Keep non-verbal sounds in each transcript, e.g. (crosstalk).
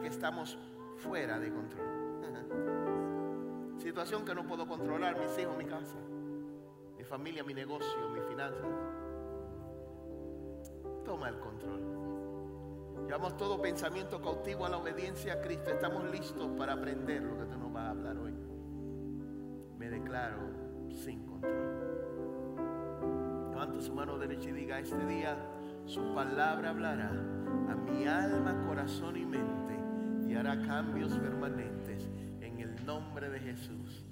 que estamos fuera de control. (laughs) Situación que no puedo controlar, mis hijos, mi casa, mi familia, mi negocio, mis finanzas. Toma el control. Llevamos todo pensamiento cautivo a la obediencia a Cristo. Estamos listos para aprender lo que tú nos vas a hablar hoy. Me declaro sin control. Levanta su mano derecha y diga, este día su palabra hablará a mi alma, corazón y mente y hará cambios permanentes en el nombre de Jesús.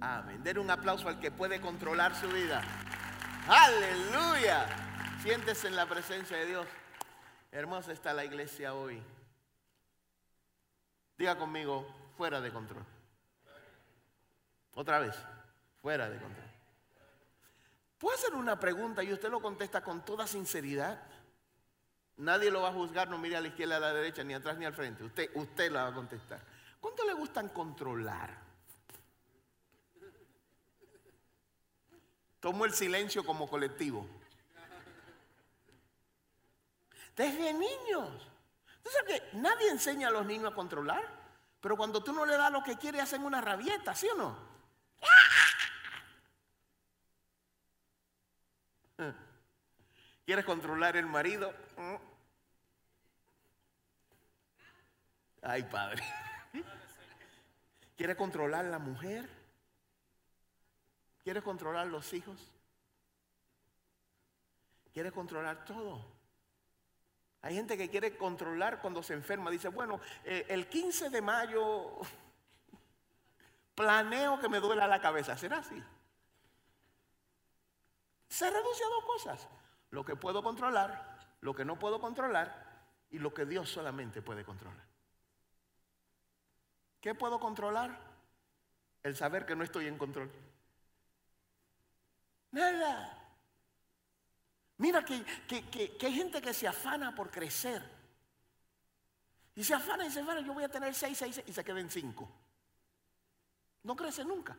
Amén. Den un aplauso al que puede controlar su vida. Aleluya. Siéntese en la presencia de Dios. Hermosa está la iglesia hoy. Diga conmigo, fuera de control. Otra vez, fuera de control. ¿Puedo hacer una pregunta y usted lo contesta con toda sinceridad? Nadie lo va a juzgar, no mire a la izquierda, a la derecha, ni atrás ni al frente. Usted, usted la va a contestar. ¿Cuánto le gustan controlar? Tomo el silencio como colectivo. Desde niños. ¿Usted que nadie enseña a los niños a controlar? Pero cuando tú no le das lo que quiere, hacen una rabieta, ¿sí o no? ¿Quieres controlar el marido? Ay, padre. ¿Quieres controlar la mujer? ¿Quieres controlar los hijos? ¿Quieres controlar todo? Hay gente que quiere controlar cuando se enferma. Dice, bueno, eh, el 15 de mayo planeo que me duela la cabeza. ¿Será así? Se reduce a dos cosas. Lo que puedo controlar, lo que no puedo controlar y lo que Dios solamente puede controlar. ¿Qué puedo controlar? El saber que no estoy en control. Nada. Mira que, hay gente que se afana por crecer. Y se afana y se afana, yo voy a tener seis, seis, y se queda en cinco. No crece nunca.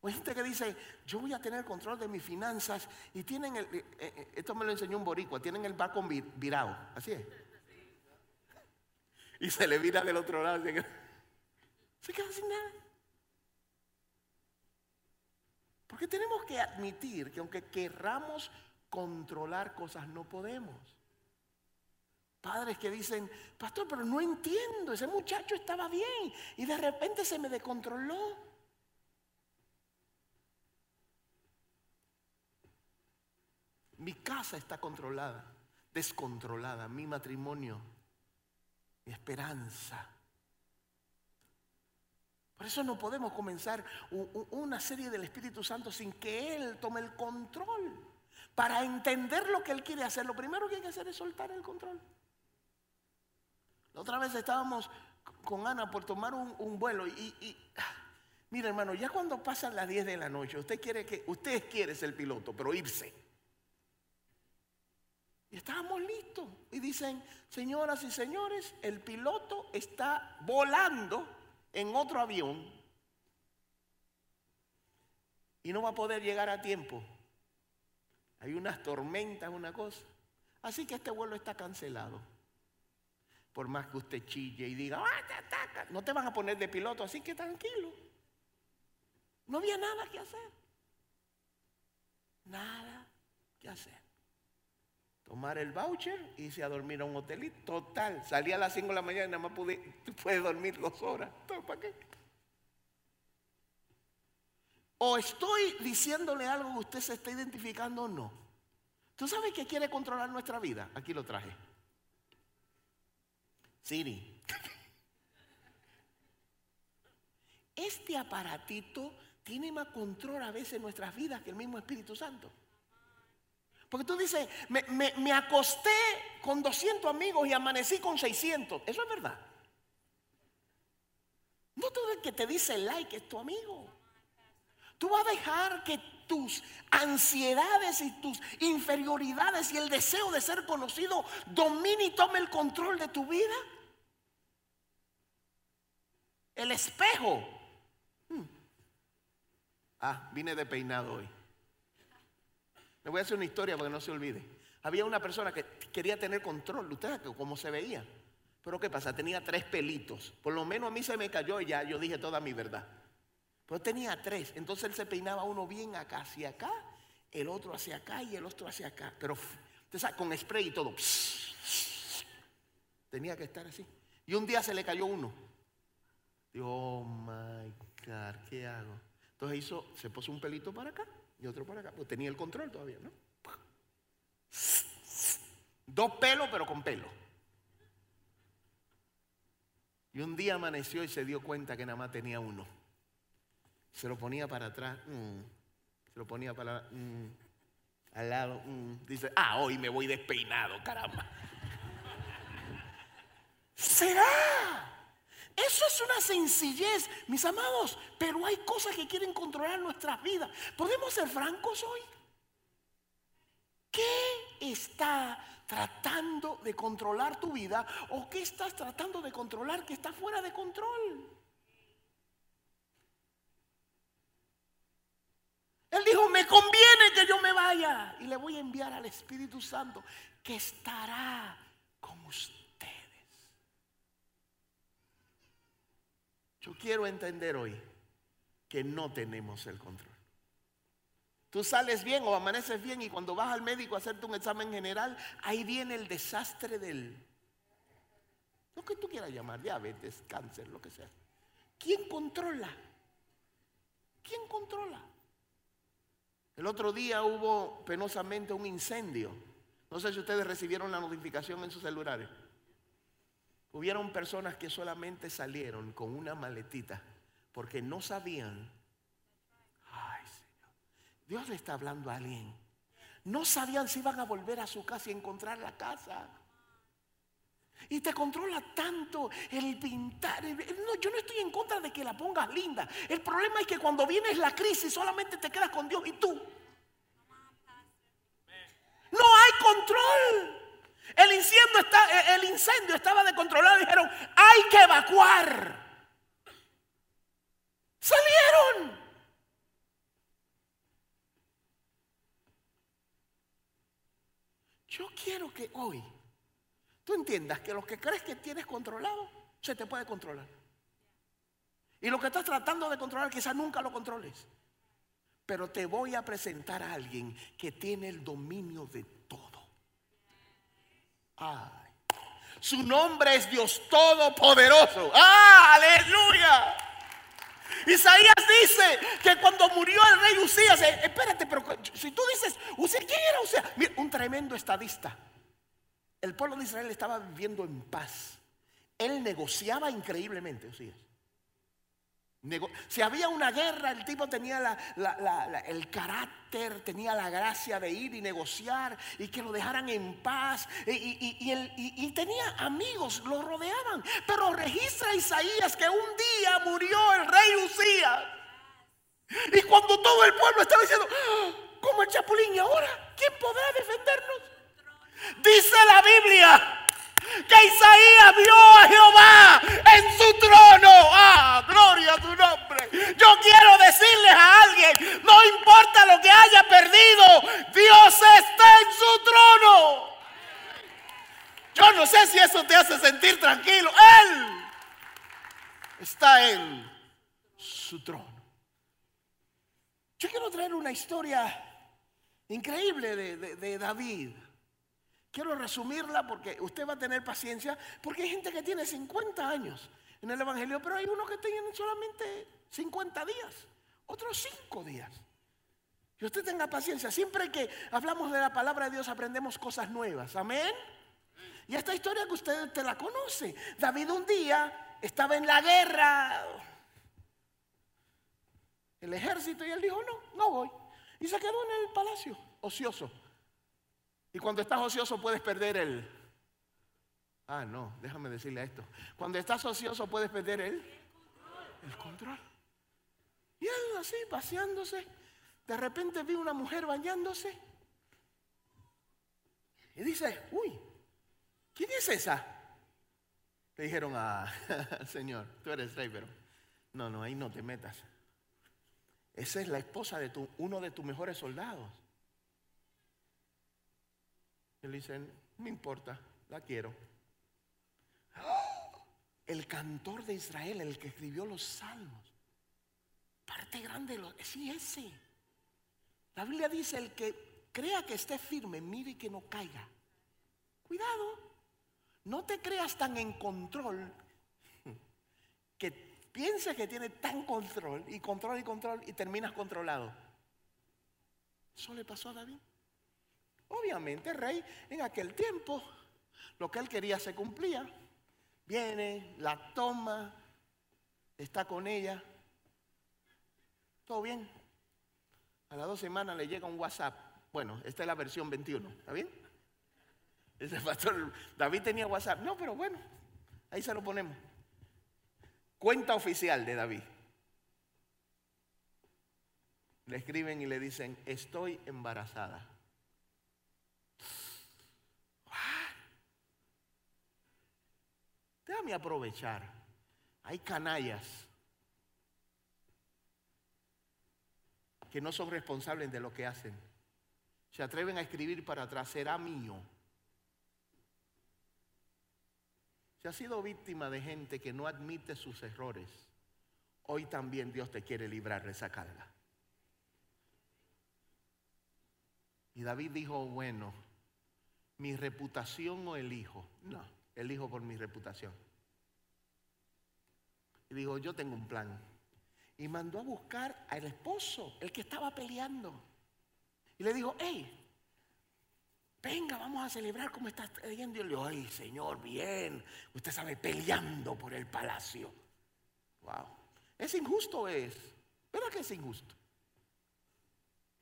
O hay gente que dice, yo voy a tener control de mis finanzas y tienen el, eh, eh, esto me lo enseñó un boricua, tienen el barco virado, así es. Y se le vira del otro lado, se queda, se queda sin nada. Porque tenemos que admitir que aunque querramos controlar cosas, no podemos. Padres que dicen, pastor, pero no entiendo, ese muchacho estaba bien y de repente se me descontroló. Mi casa está controlada, descontrolada, mi matrimonio, esperanza. Por eso no podemos comenzar una serie del Espíritu Santo sin que Él tome el control. Para entender lo que Él quiere hacer, lo primero que hay que hacer es soltar el control. La otra vez estábamos con Ana por tomar un, vuelo y, mira hermano, ya cuando pasan las 10 de la noche, usted quiere que, usted quiere ser piloto, pero irse. Y estábamos listos. Y dicen, señoras y señores, el piloto está volando en otro avión y no va a poder llegar a tiempo. Hay unas tormentas, una cosa. Así que este vuelo está cancelado. Por más que usted chille y diga, ah, no te van a poner de piloto, así que tranquilo. No había nada que hacer. Nada que hacer tomar el voucher irse a dormir a un hotelito. Total, salí a las 5 de la mañana y nada más pude, puedes dormir dos horas. ¿Para qué? O estoy diciéndole algo que usted se está identificando o no. ¿Tú sabes que quiere controlar nuestra vida? Aquí lo traje. Siri. (laughs) Este aparatito tiene más control a veces en nuestras vidas que el mismo Espíritu Santo. Porque tú dices, me, acosté con 200 amigos y amanecí con 600. Eso es verdad. No todo el que te dice like es tu amigo. Tú vas a dejar que tus ansiedades y tus inferioridades y el deseo de ser conocido domine y tome el control de tu vida. El espejo. Hmm. Ah, vine de peinado hoy. Le voy a hacer una historia para que no se olvide. Había una persona que quería tener control, ustedes cómo se veía. Pero ¿qué pasa? Tenía tres pelitos. Por lo menos a mí se me cayó y ya yo dije toda mi verdad. Pero tenía tres. Entonces él se peinaba uno bien acá, hacia acá, el otro hacia acá y el otro hacia acá. Pero con spray y todo. Tenía que estar así. Y un día se le cayó uno. Digo, oh my God, ¿qué hago? Entonces hizo, se puso un pelito para acá y otro para acá. Pues tenía el control todavía, ¿no? Dos pelos, pero con pelo. Y un día amaneció y se dio cuenta que nada más tenía uno. Se lo ponía para atrás, mm. se lo ponía para mm. al lado. Mm. Dice, ah, hoy me voy despeinado, caramba. (laughs) ¿Será? Eso es una sencillez, mis amados, pero hay cosas que quieren controlar nuestras vidas. ¿Podemos ser francos hoy? ¿Qué está tratando de controlar tu vida o qué estás tratando de controlar que está fuera de control? Él dijo, me conviene que yo me vaya y le voy a enviar al Espíritu Santo que estará con ustedes. Yo quiero entender hoy que no tenemos el control. Tú sales bien o amaneces bien y cuando vas al médico a hacerte un examen general, ahí viene el desastre del... Lo que tú quieras llamar, diabetes, cáncer, lo que sea. ¿Quién controla? ¿Quién controla? El otro día hubo penosamente un incendio. No sé si ustedes recibieron la notificación en sus celulares. Hubieron personas que solamente salieron con una maletita porque no sabían Dios le está hablando a alguien. No sabían si iban a volver a su casa y encontrar la casa. Y te controla tanto el pintar. No, yo no estoy en contra de que la pongas linda. El problema es que cuando viene la crisis solamente te quedas con Dios y tú. No hay control. El incendio, está, el incendio estaba descontrolado. Dijeron, hay que evacuar. Salieron. Yo quiero que hoy tú entiendas que lo que crees que tienes controlado, se te puede controlar. Y lo que estás tratando de controlar quizás nunca lo controles. Pero te voy a presentar a alguien que tiene el dominio de. Su nombre es Dios Todopoderoso. ¡Ah, aleluya! Isaías dice que cuando murió el rey Usías, eh, espérate, pero si tú dices, Usías, ¿quién era Usías? Mira, un tremendo estadista. El pueblo de Israel estaba viviendo en paz. Él negociaba increíblemente, Usías. Si había una guerra, el tipo tenía el carácter, tenía la gracia de ir y negociar y que lo dejaran en paz. Y, tenía amigos, lo rodeaban. Pero registra Isaías que un día murió el rey Usías. Y cuando todo el pueblo estaba diciendo, ah, como el chapulín, ¿y ahora quién podrá defendernos? Dice la Biblia que Isaías vio a Jehová en su trono. Ah, gloria a tu nombre. Yo quiero decirles a alguien, no importa lo que haya perdido, Dios está en su trono. Yo no sé si eso te hace sentir tranquilo. Él está en su trono. Yo quiero traer una historia increíble de, David. Quiero resumirla porque usted va a tener paciencia, porque hay gente que tiene 50 años en el Evangelio, pero hay unos que tienen solamente 50 días, otros 5 días. Y usted tenga paciencia, siempre que hablamos de la palabra de Dios aprendemos cosas nuevas, amén. Y esta historia que usted te la conoce, David un día estaba en la guerra, el ejército, y él dijo, no, no voy. Y se quedó en el palacio, ocioso. Y cuando estás ocioso puedes perder el... Ah, no, déjame decirle esto. Cuando estás ocioso puedes perder el... El control. Y él así, paseándose. De repente vi una mujer bañándose. Y dice, uy, ¿quién es esa? Le dijeron, ah, (laughs) Señor, tú eres rey, pero no, no, ahí no te metas. Esa es la esposa de tu, uno de tus mejores soldados. Él dice, no me importa, la quiero. El cantor de Israel, el que escribió los salmos, parte grande, lo, sí, ese. La Biblia dice, el que crea que esté firme, mire que no caiga. Cuidado, no te creas tan en control que pienses que tiene tan control y control y control y terminas controlado. Eso le pasó a David. Obviamente el rey en aquel tiempo, lo que él quería se cumplía. Viene, la toma, está con ella. Todo bien. A las dos semanas le llega un WhatsApp. Bueno, esta es la versión 21, ¿está bien? Ese pastor, David tenía WhatsApp. No, pero bueno, ahí se lo ponemos. Cuenta oficial de David. Le escriben y le dicen, estoy embarazada. Déjame aprovechar. Hay canallas que no son responsables de lo que hacen. Se atreven a escribir para atrás, será mío. Si has sido víctima de gente que no admite sus errores, hoy también Dios te quiere librar de esa carga. Y David dijo, bueno, mi reputación o el hijo. No, el hijo por mi reputación. Y dijo, yo tengo un plan. Y mandó a buscar al esposo, el que estaba peleando. Y le dijo, hey, venga, vamos a celebrar como está yendo. Y le dijo, ay, Señor, bien, usted sabe, peleando por el palacio. Wow, es injusto es, ¿verdad que es injusto?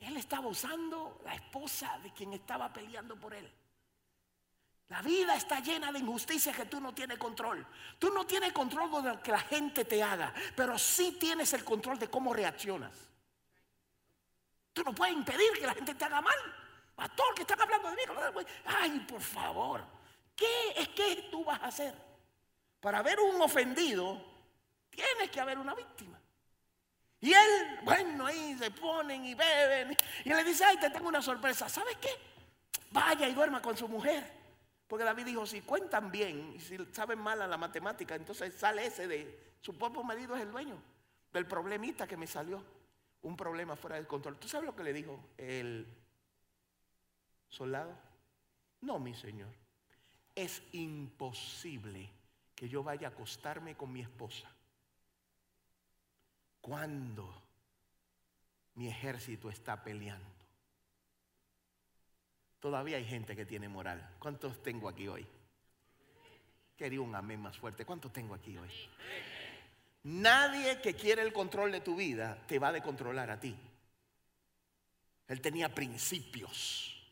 Él estaba usando la esposa de quien estaba peleando por él. La vida está llena de injusticias que tú no tienes control. Tú no tienes control de lo que la gente te haga, pero sí tienes el control de cómo reaccionas. Tú no puedes impedir que la gente te haga mal. Pastor, que están hablando de mí. Ay, por favor. ¿Qué es que tú vas a hacer? Para ver un ofendido, tienes que haber una víctima. Y él, bueno, ahí se ponen y beben. Y le dice, ay, te tengo una sorpresa. ¿Sabes qué? Vaya y duerma con su mujer. Porque David dijo, si cuentan bien y si saben mal a la matemática, entonces sale ese de su propio marido es el dueño del problemita que me salió. Un problema fuera del control. ¿Tú sabes lo que le dijo el soldado? No, mi señor. Es imposible que yo vaya a acostarme con mi esposa cuando mi ejército está peleando. Todavía hay gente que tiene moral. ¿Cuántos tengo aquí hoy? Quería un amén más fuerte. ¿Cuántos tengo aquí hoy? Nadie que quiere el control de tu vida te va a controlar a ti. Él tenía principios.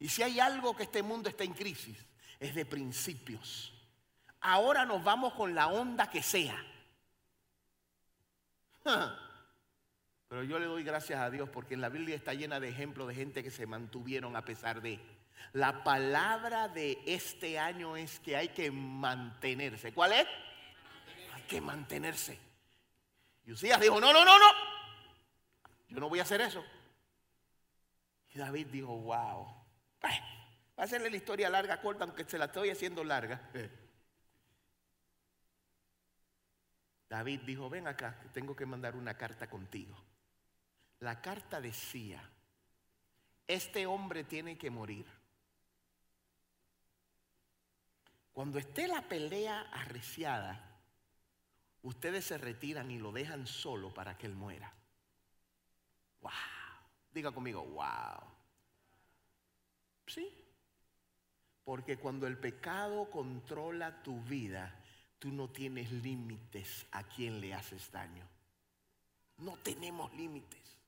Y si hay algo que este mundo está en crisis, es de principios. Ahora nos vamos con la onda que sea. (laughs) Pero yo le doy gracias a Dios porque en la Biblia está llena de ejemplos de gente que se mantuvieron a pesar de. La palabra de este año es que hay que mantenerse. ¿Cuál es? Hay que mantenerse. Y Usías dijo, no, no, no, no. Yo no voy a hacer eso. Y David dijo, wow. Va a hacerle la historia larga, corta, aunque se la estoy haciendo larga. David dijo, ven acá, tengo que mandar una carta contigo. La carta decía, este hombre tiene que morir. Cuando esté la pelea arreciada, ustedes se retiran y lo dejan solo para que él muera. Wow. Diga conmigo, wow. Sí. Porque cuando el pecado controla tu vida, tú no tienes límites a quien le haces daño. No tenemos límites.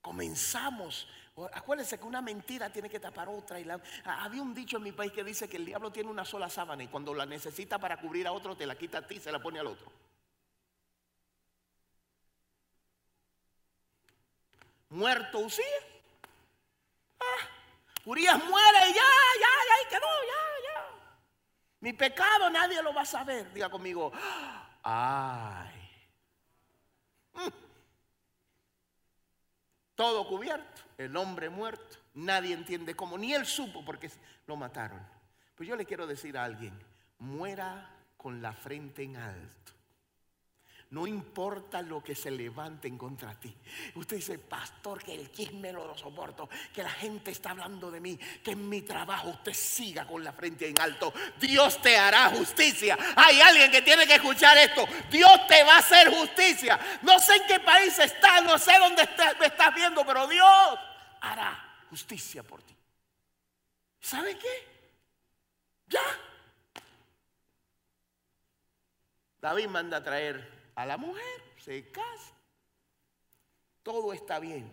Comenzamos. Acuérdense que una mentira tiene que tapar otra. Y había un dicho en mi país que dice que el diablo tiene una sola sábana y cuando la necesita para cubrir a otro, te la quita a ti y se la pone al otro. Muerto Usías. Ah, Urias muere y ya, ya, ya, y quedó, ya, ya. Mi pecado nadie lo va a saber. Diga conmigo, ay. Todo cubierto, el hombre muerto. Nadie entiende cómo, ni él supo porque lo mataron. Pues yo le quiero decir a alguien, muera con la frente en alto. No importa lo que se levanten contra ti. Usted dice, pastor, que el chisme no lo soporto, que la gente está hablando de mí, que en mi trabajo usted siga con la frente en alto. Dios te hará justicia. Hay alguien que tiene que escuchar esto. Dios te va a hacer justicia. No sé en qué país estás, no sé dónde me estás viendo, pero Dios hará justicia por ti. ¿Sabe qué? Ya. David manda a traer a la mujer, se casa. Todo está bien,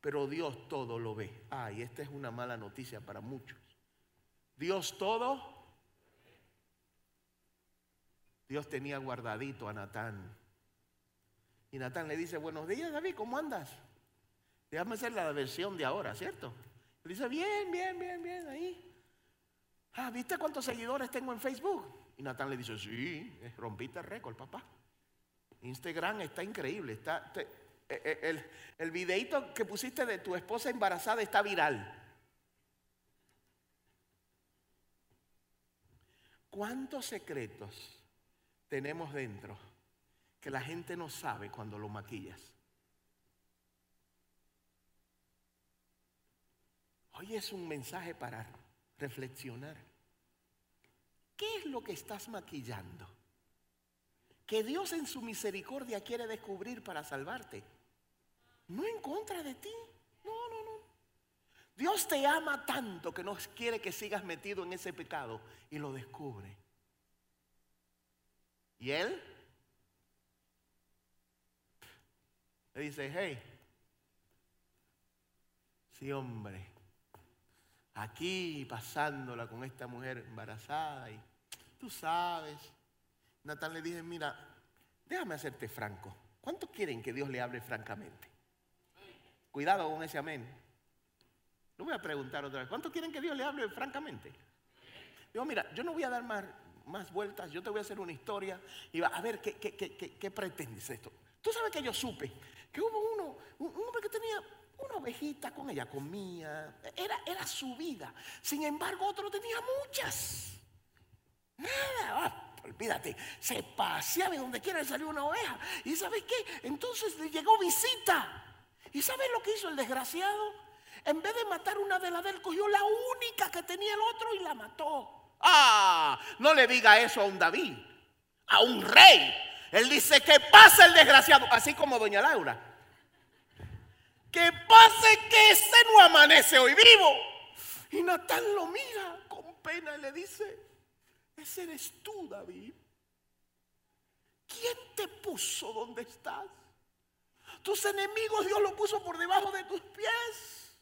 pero Dios todo lo ve. Ay, esta es una mala noticia para muchos. Dios todo. Dios tenía guardadito a Natán. Y Natán le dice, buenos días David, ¿cómo andas? Déjame hacer la versión de ahora, ¿cierto? Le dice, bien, bien, bien, bien, ahí. Ah, ¿viste cuántos seguidores tengo en Facebook? Y Natán le dice, sí, rompiste el récord, papá. Instagram está increíble. Está, eh, el, el videito que pusiste de tu esposa embarazada está viral. ¿Cuántos secretos tenemos dentro que la gente no sabe cuando lo maquillas? Hoy es un mensaje para reflexionar. ¿Qué es lo que estás maquillando? Que Dios en su misericordia quiere descubrir para salvarte. No en contra de ti. No, no, no. Dios te ama tanto que no quiere que sigas metido en ese pecado y lo descubre. Y Él le dice, hey, sí hombre, aquí pasándola con esta mujer embarazada y tú sabes, Natán le dije, mira, déjame hacerte franco. ¿Cuántos quieren que Dios le hable francamente? Cuidado con ese amén. Lo voy a preguntar otra vez. ¿Cuántos quieren que Dios le hable francamente? Digo, mira, yo no voy a dar más, más vueltas, yo te voy a hacer una historia y va a ver qué, qué, qué, qué pretendes esto. Tú sabes que yo supe que hubo uno, un, hombre que tenía una ovejita con ella, comía, era, era su vida. Sin embargo, otro tenía muchas. Nada, olvídate, se paseaba y donde quiera le salió una oveja. ¿Y sabes qué? Entonces le llegó visita. ¿Y sabes lo que hizo el desgraciado? En vez de matar una de las de él, cogió la única que tenía el otro y la mató. Ah, no le diga eso a un David, a un rey. Él dice que pase el desgraciado, así como doña Laura. Que pase que ese no amanece hoy vivo. Y Natán lo mira con pena y le dice, ese eres tú, David. ¿Quién te puso donde estás? Tus enemigos Dios lo puso por debajo de tus pies.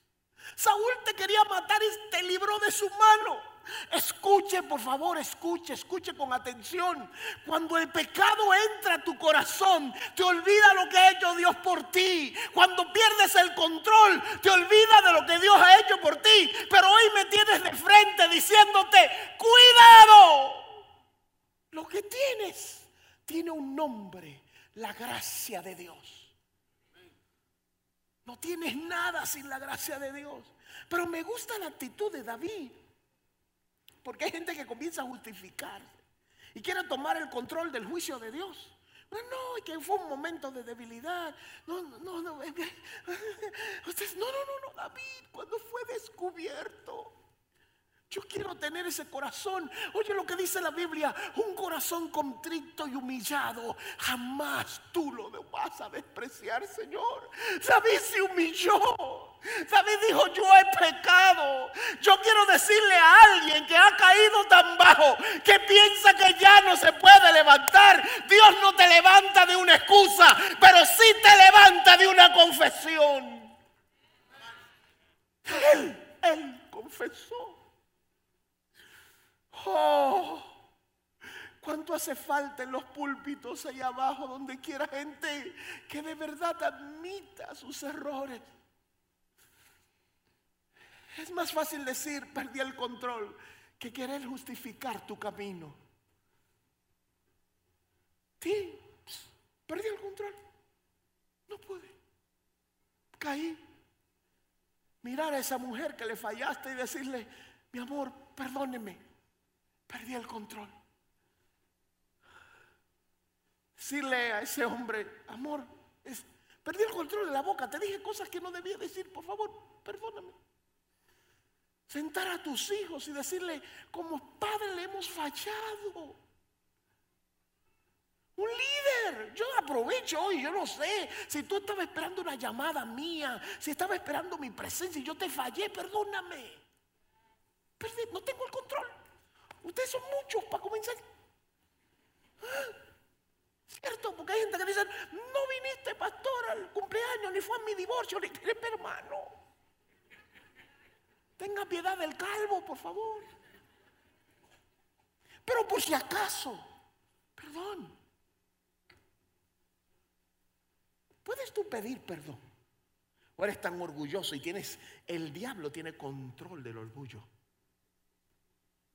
Saúl te quería matar y te libró de su mano. Escuche, por favor, escuche, escuche con atención. Cuando el pecado entra a tu corazón, te olvida lo que ha hecho Dios por ti. Cuando pierdes el control, te olvida de lo que Dios ha hecho por ti. Pero hoy me tienes de frente diciéndote, cuidado. Lo que tienes tiene un nombre, la gracia de Dios. No tienes nada sin la gracia de Dios. Pero me gusta la actitud de David. Porque hay gente que comienza a justificarse y quiere tomar el control del juicio de Dios. No, no, que fue un momento de debilidad. No, no, no, (laughs) no. No, no, no, no, David, cuando fue descubierto. Yo quiero tener ese corazón. Oye lo que dice la Biblia, un corazón contrito y humillado. Jamás tú lo vas a despreciar, Señor. David se humilló. David dijo, yo he pecado. Yo quiero decirle a alguien que ha caído tan bajo, que piensa que ya no se puede levantar. Dios no te levanta de una excusa, pero sí te levanta de una confesión. Él, él confesó. Oh, ¿Cuánto hace falta en los púlpitos allá abajo, donde quiera gente que de verdad admita sus errores? Es más fácil decir, perdí el control, que querer justificar tu camino. Sí, perdí el control. No pude. caí. Mirar a esa mujer que le fallaste y decirle, mi amor, perdóneme, perdí el control. Decirle a ese hombre, amor, perdí el control de la boca, te dije cosas que no debía decir, por favor, perdóname. Sentar a tus hijos y decirle, como padre le hemos fallado. Un líder. Yo aprovecho hoy, yo no sé. Si tú estabas esperando una llamada mía, si estaba esperando mi presencia y yo te fallé, perdóname. no tengo el control. Ustedes son muchos para comenzar. ¿Cierto? Porque hay gente que dice, no viniste pastor al cumpleaños, ni fue a mi divorcio, ni hermano. Tenga piedad del calvo, por favor. Pero por si acaso, perdón. ¿Puedes tú pedir perdón? ¿O eres tan orgulloso y tienes, el diablo tiene control del orgullo?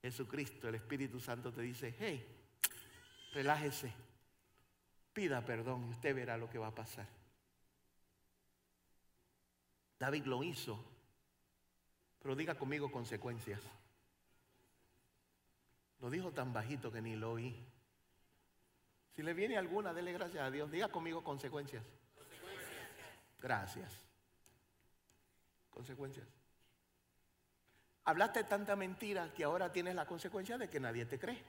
Jesucristo, el Espíritu Santo te dice, hey, relájese, pida perdón y usted verá lo que va a pasar. David lo hizo, pero diga conmigo consecuencias. Lo dijo tan bajito que ni lo oí. Si le viene alguna, dele gracias a Dios. Diga conmigo consecuencias. Gracias. Consecuencias. Hablaste tanta mentira que ahora tienes la consecuencia de que nadie te cree.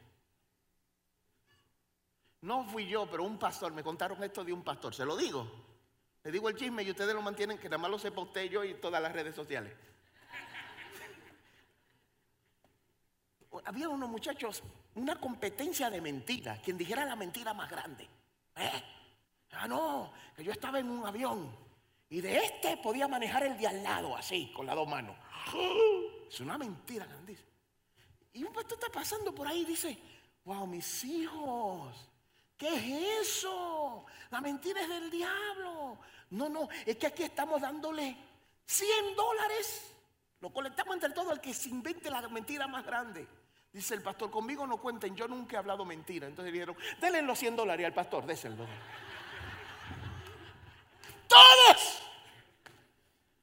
No fui yo, pero un pastor, me contaron esto de un pastor, se lo digo. Le digo el chisme y ustedes lo mantienen, que nada más lo sepa usted yo y todas las redes sociales. (laughs) Había unos muchachos, una competencia de mentiras, quien dijera la mentira más grande. ¿Eh? Ah, no, que yo estaba en un avión y de este podía manejar el de al lado así, con las dos manos. Es una mentira grandísima. Y un pastor está pasando por ahí y dice, wow, mis hijos, ¿qué es eso? La mentira es del diablo. No, no, es que aquí estamos dándole 100 dólares. Lo colectamos entre todos el que se invente la mentira más grande. Dice el pastor, conmigo no cuenten, yo nunca he hablado mentira. Entonces dijeron, denle los 100 dólares al pastor. (laughs) Todos.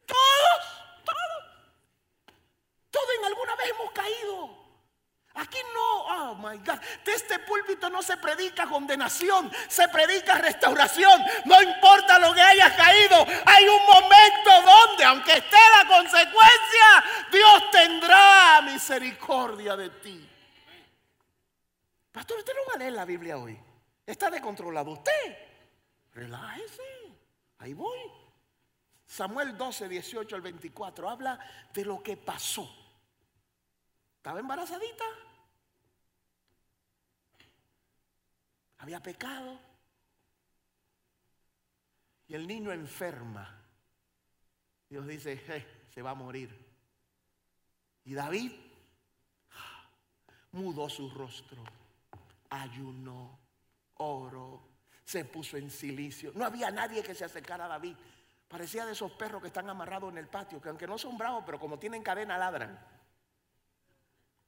Todos. Todos. Todos en alguna vez hemos Aquí no, oh my God, de este púlpito no se predica condenación, se predica restauración. No importa lo que hayas caído, hay un momento donde, aunque esté la consecuencia, Dios tendrá misericordia de ti. Pastor, usted no va a leer la Biblia hoy. Está descontrolado usted. Relájese. Ahí voy. Samuel 12, 18 al 24 habla de lo que pasó. Estaba embarazadita. Había pecado. Y el niño enferma. Dios dice, se va a morir. Y David mudó su rostro, ayunó, oro, se puso en silicio. No había nadie que se acercara a David. Parecía de esos perros que están amarrados en el patio, que aunque no son bravos, pero como tienen cadena, ladran.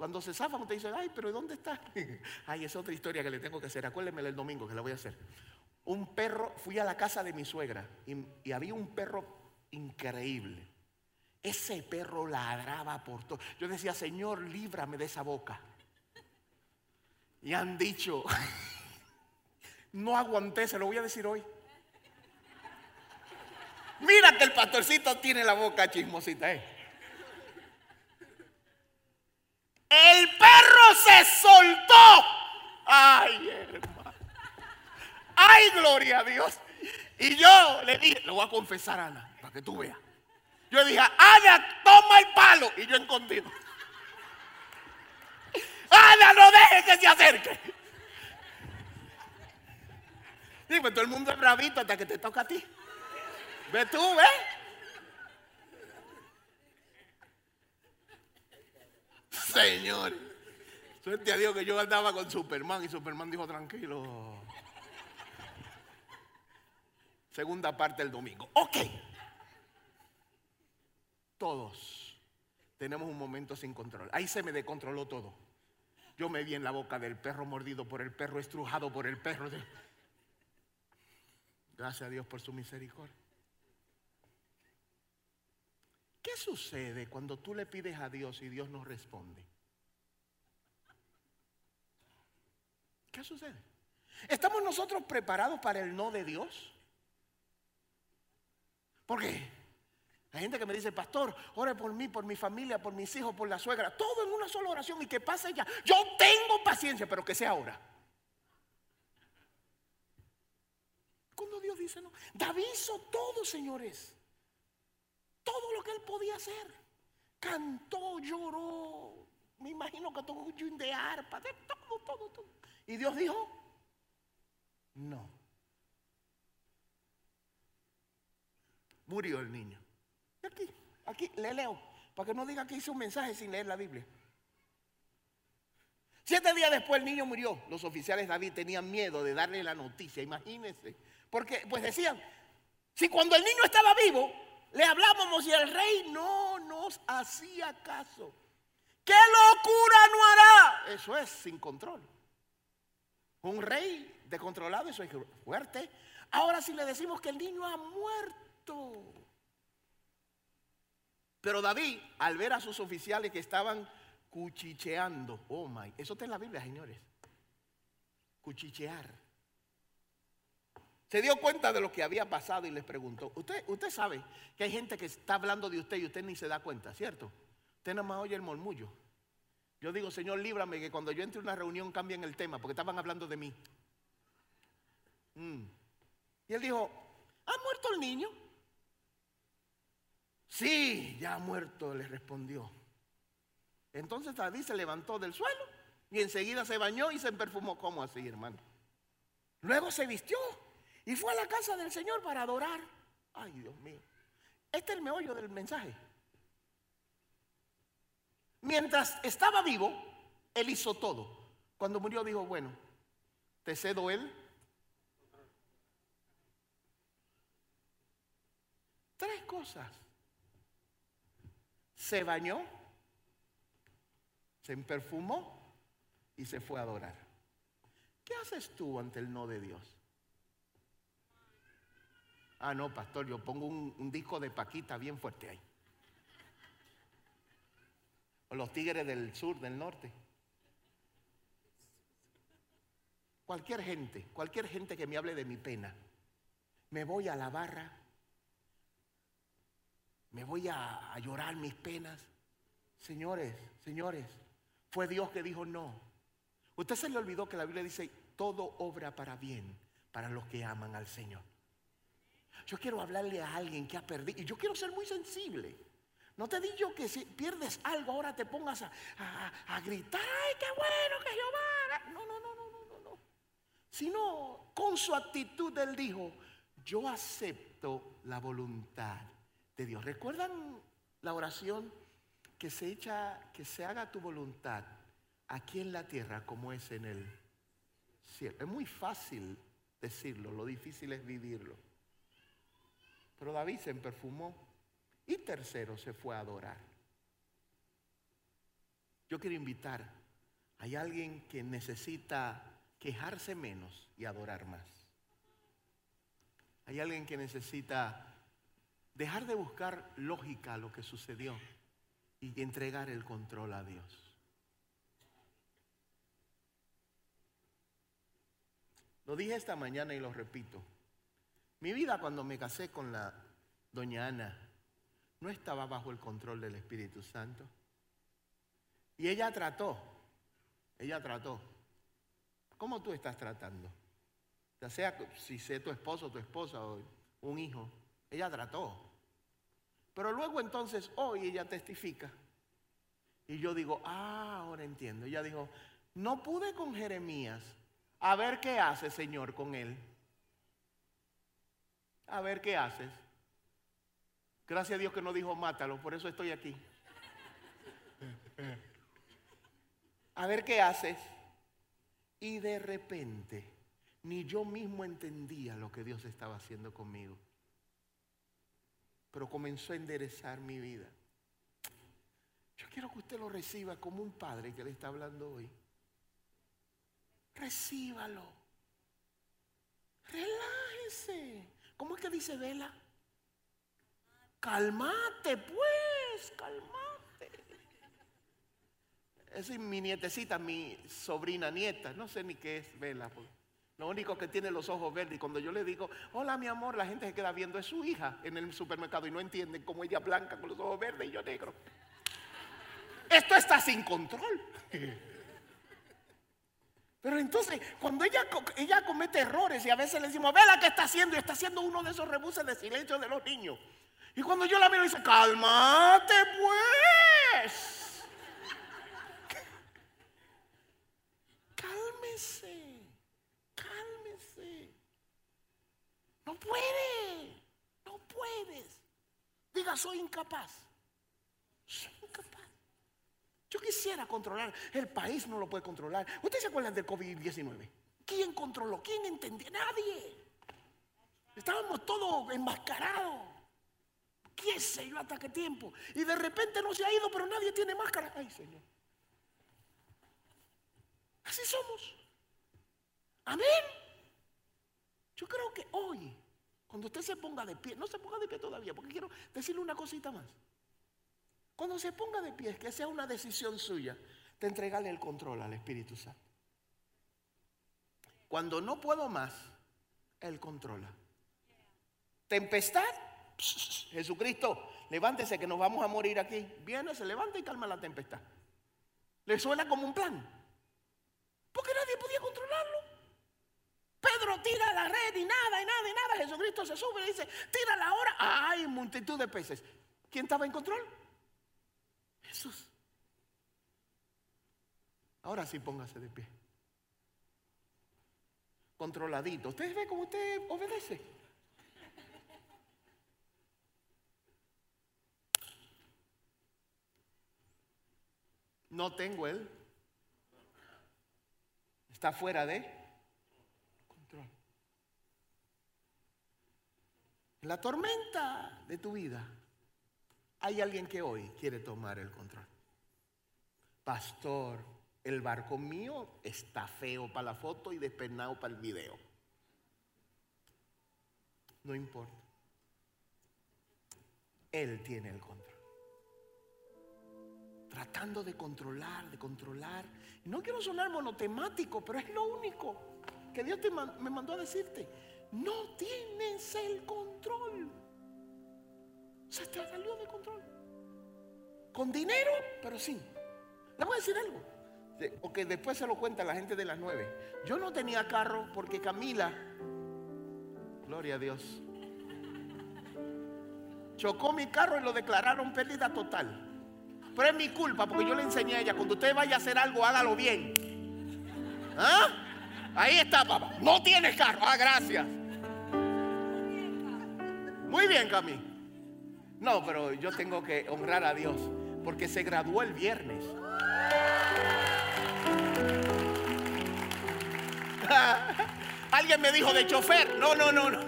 Cuando se zafan, usted dice, ay, pero ¿dónde está? (laughs) ay, es otra historia que le tengo que hacer. Acuérdenme el domingo que la voy a hacer. Un perro, fui a la casa de mi suegra y, y había un perro increíble. Ese perro ladraba por todo. Yo decía, Señor, líbrame de esa boca. Y han dicho, (laughs) no aguanté, se lo voy a decir hoy. Mira que el pastorcito tiene la boca chismosita, ¿eh? El perro soltó. Ay, hermano. Ay, gloria a Dios. Y yo le dije, lo voy a confesar, Ana, para que tú veas. Yo dije, Ana, toma el palo. Y yo escondido. Ana, no deje que se acerque. Sí, pues todo el mundo es bravito hasta que te toca a ti. Ve tú, ve. Señor. Suerte a Dios que yo andaba con Superman y Superman dijo tranquilo. Segunda parte del domingo. Ok. Todos tenemos un momento sin control. Ahí se me descontroló todo. Yo me vi en la boca del perro mordido por el perro, estrujado por el perro. Gracias a Dios por su misericordia. ¿Qué sucede cuando tú le pides a Dios y Dios no responde? ¿Qué sucede? ¿Estamos nosotros preparados para el no de Dios? ¿Por qué? Hay gente que me dice, pastor, ore por mí, por mi familia, por mis hijos, por la suegra, todo en una sola oración y que pase ya. Yo tengo paciencia, pero que sea ahora. Cuando Dios dice no, David hizo todo, señores. Todo lo que él podía hacer. Cantó, lloró. Me imagino que tocó un de arpa, de todo, todo, todo. Y Dios dijo, no. Murió el niño. Aquí, aquí, le leo, para que no diga que hice un mensaje sin leer la Biblia. Siete días después el niño murió. Los oficiales David tenían miedo de darle la noticia, imagínense. Porque, pues decían, si cuando el niño estaba vivo, le hablábamos y el rey no nos hacía caso. ¿Qué locura no hará? Eso es sin control. Un rey descontrolado, eso es fuerte. Ahora si le decimos que el niño ha muerto. Pero David, al ver a sus oficiales que estaban cuchicheando, oh my, eso está en la Biblia, señores. Cuchichear. Se dio cuenta de lo que había pasado y les preguntó, usted, usted sabe que hay gente que está hablando de usted y usted ni se da cuenta, ¿cierto? Usted nada más oye el murmullo. Yo digo, Señor, líbrame que cuando yo entre a una reunión cambien el tema, porque estaban hablando de mí. Mm. Y él dijo, ¿ha muerto el niño? Sí, ya ha muerto, le respondió. Entonces David se levantó del suelo y enseguida se bañó y se perfumó. ¿Cómo así, hermano? Luego se vistió y fue a la casa del Señor para adorar. Ay, Dios mío. Este es el meollo del mensaje. Mientras estaba vivo, él hizo todo. Cuando murió dijo, bueno, te cedo él. Tres cosas se bañó, se perfumó y se fue a adorar. ¿Qué haces tú ante el no de Dios? Ah, no, pastor, yo pongo un, disco de Paquita bien fuerte ahí. O los tigres del sur, del norte. Cualquier gente, cualquier gente que me hable de mi pena, me voy a la barra me voy a, llorar mis penas. Señores, señores, fue Dios que dijo no. Usted se le olvidó que la Biblia dice, todo obra para bien para los que aman al Señor. Yo quiero hablarle a alguien que ha perdido, y yo quiero ser muy sensible. No te digo que si pierdes algo ahora te pongas a, a, gritar, ¡ay, qué bueno que Jehová! No, no, no, no, no, no, no. Sino con su actitud él dijo, yo acepto la voluntad Dios. ¿Recuerdan la oración que se echa, que se haga tu voluntad aquí en la tierra como es en el cielo? Es muy fácil decirlo, lo difícil es vivirlo. Pero David se perfumó y tercero se fue a adorar. Yo quiero invitar, hay alguien que necesita quejarse menos y adorar más. Hay alguien que necesita Dejar de buscar lógica a lo que sucedió y entregar el control a Dios. Lo dije esta mañana y lo repito. Mi vida cuando me casé con la doña Ana no estaba bajo el control del Espíritu Santo. Y ella trató, ella trató. ¿Cómo tú estás tratando? Ya sea si sé tu esposo, tu esposa o un hijo. Ella trató. Pero luego entonces hoy ella testifica. Y yo digo, ah, ahora entiendo. Ella dijo, no pude con Jeremías. A ver qué hace, Señor, con él. A ver qué haces. Gracias a Dios que no dijo mátalo, por eso estoy aquí. A ver qué haces. Y de repente, ni yo mismo entendía lo que Dios estaba haciendo conmigo pero comenzó a enderezar mi vida. Yo quiero que usted lo reciba como un padre que le está hablando hoy. Recíbalo. Relájese. ¿Cómo es que dice Vela? Calmate, pues, calmate. Esa es mi nietecita, mi sobrina nieta, no sé ni qué es, vela. Pues. Lo único que tiene los ojos verdes. Y cuando yo le digo, hola mi amor, la gente se queda viendo, es su hija en el supermercado y no entienden cómo ella blanca con los ojos verdes y yo negro. Esto está sin control. Pero entonces, cuando ella, ella comete errores y a veces le decimos, ve la que está haciendo, y está haciendo uno de esos rebuses de silencio de los niños. Y cuando yo la miro, dice, cálmate pues. Cálmese, cálmese. No puede, no puedes. Diga, soy incapaz. Soy incapaz. Yo quisiera controlar. El país no lo puede controlar. ¿Ustedes se acuerdan del COVID-19? ¿Quién controló? ¿Quién entendía? Nadie. Estábamos todos enmascarados. ¿Qué sé yo hasta qué tiempo? Y de repente no se ha ido, pero nadie tiene máscara. Ay, Señor. Así somos. Amén. Yo creo que hoy, cuando usted se ponga de pie, no se ponga de pie todavía, porque quiero decirle una cosita más. Cuando se ponga de pie, que sea una decisión suya de entregarle el control al Espíritu Santo. Cuando no puedo más, Él controla. Tempestad, Jesucristo, levántese que nos vamos a morir aquí. Viene, se levanta y calma la tempestad. Le suena como un plan. Porque nadie podía controlarlo. Pedro tira la red y nada, y nada, y nada. Jesucristo se sube y dice, tira la hora. Hay multitud de peces. ¿Quién estaba en control? Jesús. Ahora sí póngase de pie. Controladito. ¿Usted ve cómo usted obedece? No tengo él. Está fuera de control. La tormenta de tu vida hay alguien que hoy quiere tomar el control. Pastor, el barco mío está feo para la foto y despeinado para el video. No importa. Él tiene el control. Tratando de controlar, de controlar. No quiero sonar monotemático, pero es lo único que Dios me mandó a decirte. No tienes el control. Se te salió de control. Con dinero, pero sí. Le voy a decir algo. Porque después se lo cuenta la gente de las nueve. Yo no tenía carro porque Camila, gloria a Dios, chocó mi carro y lo declararon pérdida total. Pero es mi culpa porque yo le enseñé a ella, cuando usted vaya a hacer algo, hágalo bien. ¿Ah? Ahí está, papá. No tienes carro. Ah, gracias. Muy bien, Camila. No, pero yo tengo que honrar a Dios porque se graduó el viernes. (laughs) Alguien me dijo de chofer. No, no, no, no.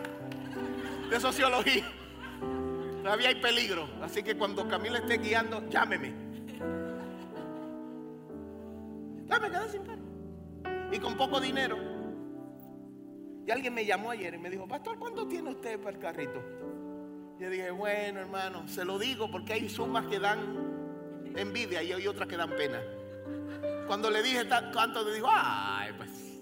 De sociología. Todavía hay peligro. Así que cuando Camila esté guiando, llámeme. Dame, quedé sin. Y con poco dinero. Y alguien me llamó ayer y me dijo, Pastor, ¿cuánto tiene usted para el carrito? Yo dije, bueno, hermano, se lo digo porque hay sumas que dan envidia y hay otras que dan pena. Cuando le dije cuánto, le dijo, ay, pues.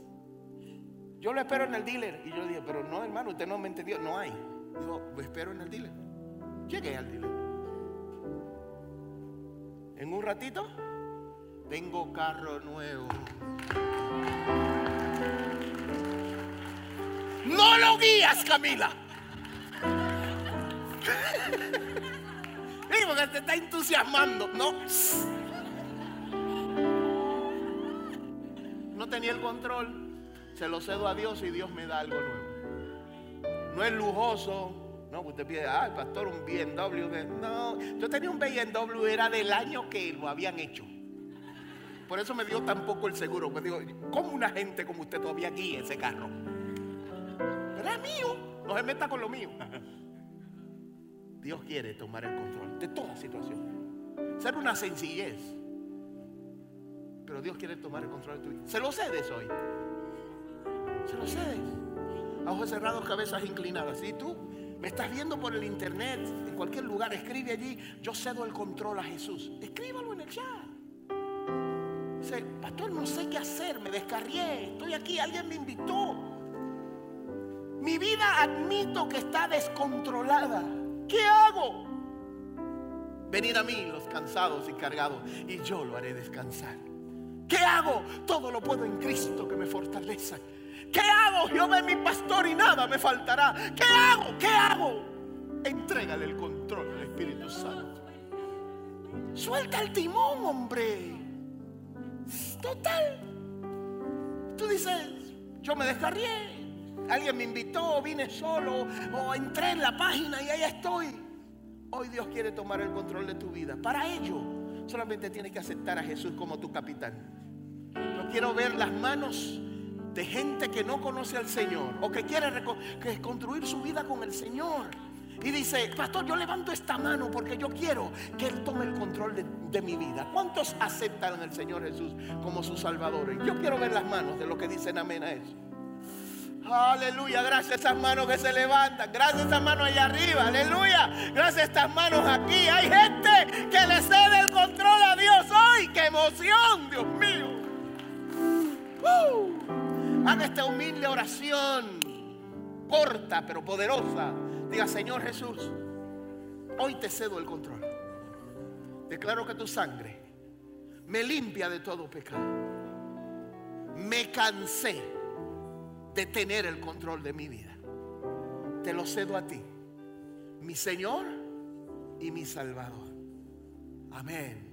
Yo lo espero en el dealer. Y yo dije, pero no, hermano, usted no me entendió. No hay. Dijo, lo espero en el dealer. Llegué al dealer. En un ratito, tengo carro nuevo. No lo guías, Camila. (laughs) Digo que te está entusiasmando. No. No tenía el control. Se lo cedo a Dios y Dios me da algo nuevo. No es lujoso. No, usted pide, ay, pastor, un BMW. No, yo tenía un BMW, era del año que lo habían hecho. Por eso me dio tan poco el seguro. Pues digo, ¿cómo una gente como usted todavía guía ese carro? Era mío. No se meta con lo mío. Dios quiere tomar el control de toda situación. Ser una sencillez. Pero Dios quiere tomar el control de tu vida. Se lo cedes hoy. Se lo cedes. Ojos cerrados, cabezas inclinadas. Y tú Me estás viendo por el internet, en cualquier lugar, escribe allí, yo cedo el control a Jesús. Escríbalo en el chat. Dice, pastor, no sé qué hacer, me descarrié, estoy aquí, alguien me invitó. Mi vida admito que está descontrolada. ¿Qué hago? Venid a mí los cansados y cargados y yo lo haré descansar. ¿Qué hago? Todo lo puedo en Cristo que me fortaleza. ¿Qué hago? Jehová es mi pastor y nada me faltará. ¿Qué hago? ¿Qué hago? Entrégale el control al Espíritu Santo. Suelta el timón, hombre. Total. Tú dices, yo me descarrié. Alguien me invitó, vine solo o entré en la página y ahí estoy. Hoy Dios quiere tomar el control de tu vida. Para ello, solamente tienes que aceptar a Jesús como tu capitán. No quiero ver las manos de gente que no conoce al Señor o que quiere construir su vida con el Señor. Y dice, pastor, yo levanto esta mano porque yo quiero que Él tome el control de, mi vida. ¿Cuántos aceptan al Señor Jesús como su Salvador? Yo quiero ver las manos de los que dicen amén a eso. Aleluya, gracias a esas manos que se levantan, gracias a esas manos allá arriba, aleluya, gracias a estas manos aquí. Hay gente que le cede el control a Dios hoy, qué emoción, Dios mío. Haga esta humilde oración, corta pero poderosa. Diga, Señor Jesús, hoy te cedo el control. Declaro que tu sangre me limpia de todo pecado. Me cansé de tener el control de mi vida. Te lo cedo a ti, mi Señor y mi Salvador. Amén.